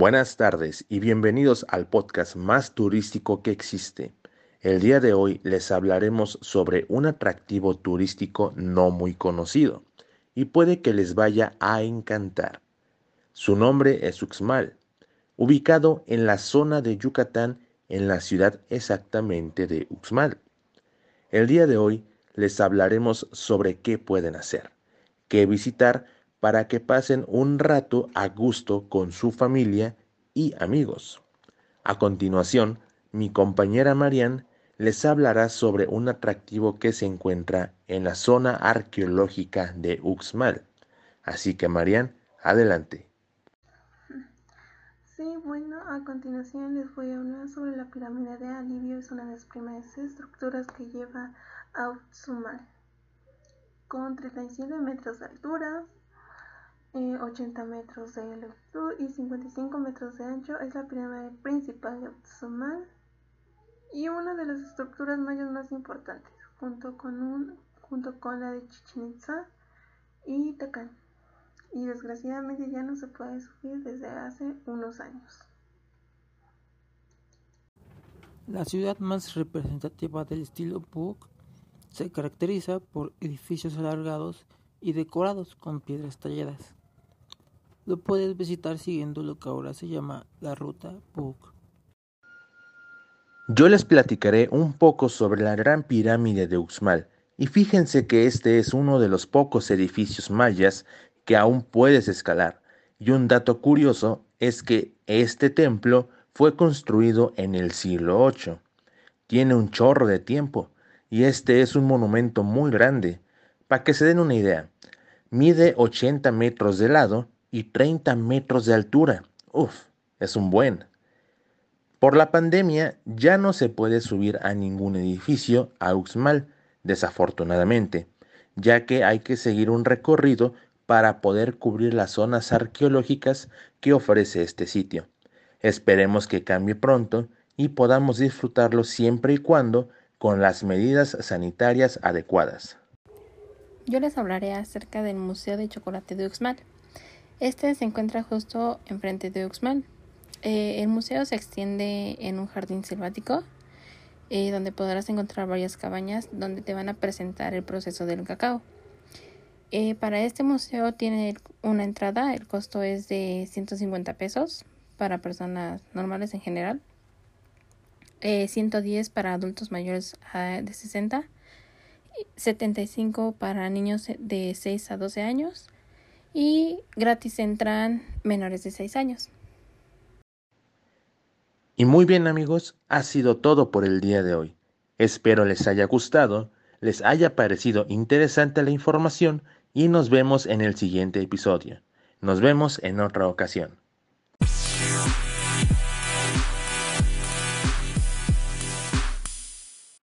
Buenas tardes y bienvenidos al podcast más turístico que existe. El día de hoy les hablaremos sobre un atractivo turístico no muy conocido y puede que les vaya a encantar. Su nombre es Uxmal, ubicado en la zona de Yucatán en la ciudad exactamente de Uxmal. El día de hoy les hablaremos sobre qué pueden hacer, qué visitar para que pasen un rato a gusto con su familia y amigos. A continuación, mi compañera Marian les hablará sobre un atractivo que se encuentra en la zona arqueológica de Uxmal. Así que Marian, adelante. Sí, bueno, a continuación les voy a hablar sobre la pirámide de Alivio, es una de las primeras estructuras que lleva a Uxmal, con 37 metros de altura, 80 eh, metros de longitud y 55 metros de ancho. Es la pirámide principal de Uxmal y una de las estructuras mayas más importantes, junto con, un, junto con la de Chichen Itza y Tacán y desgraciadamente ya no se puede subir desde hace unos años. La ciudad más representativa del estilo Puc se caracteriza por edificios alargados y decorados con piedras talladas. Lo puedes visitar siguiendo lo que ahora se llama la ruta Puc. Yo les platicaré un poco sobre la gran pirámide de Uxmal, y fíjense que este es uno de los pocos edificios mayas que aún puedes escalar. Y un dato curioso es que este templo fue construido en el siglo VIII. Tiene un chorro de tiempo y este es un monumento muy grande. Para que se den una idea, mide 80 metros de lado y 30 metros de altura. Uf, es un buen. Por la pandemia ya no se puede subir a ningún edificio a Uxmal, desafortunadamente, ya que hay que seguir un recorrido para poder cubrir las zonas arqueológicas que ofrece este sitio. Esperemos que cambie pronto y podamos disfrutarlo siempre y cuando con las medidas sanitarias adecuadas. Yo les hablaré acerca del Museo de Chocolate de Uxmal. Este se encuentra justo enfrente de Uxmal. Eh, el museo se extiende en un jardín selvático eh, donde podrás encontrar varias cabañas donde te van a presentar el proceso del cacao. Eh, para este museo tiene una entrada, el costo es de 150 pesos para personas normales en general, 110 eh, para adultos mayores ah, de 60, 75 para niños de 6 a 12 años y gratis entran menores de 6 años. Y muy bien amigos, ha sido todo por el día de hoy. Espero les haya gustado, les haya parecido interesante la información y nos vemos en el siguiente episodio. Nos vemos en otra ocasión.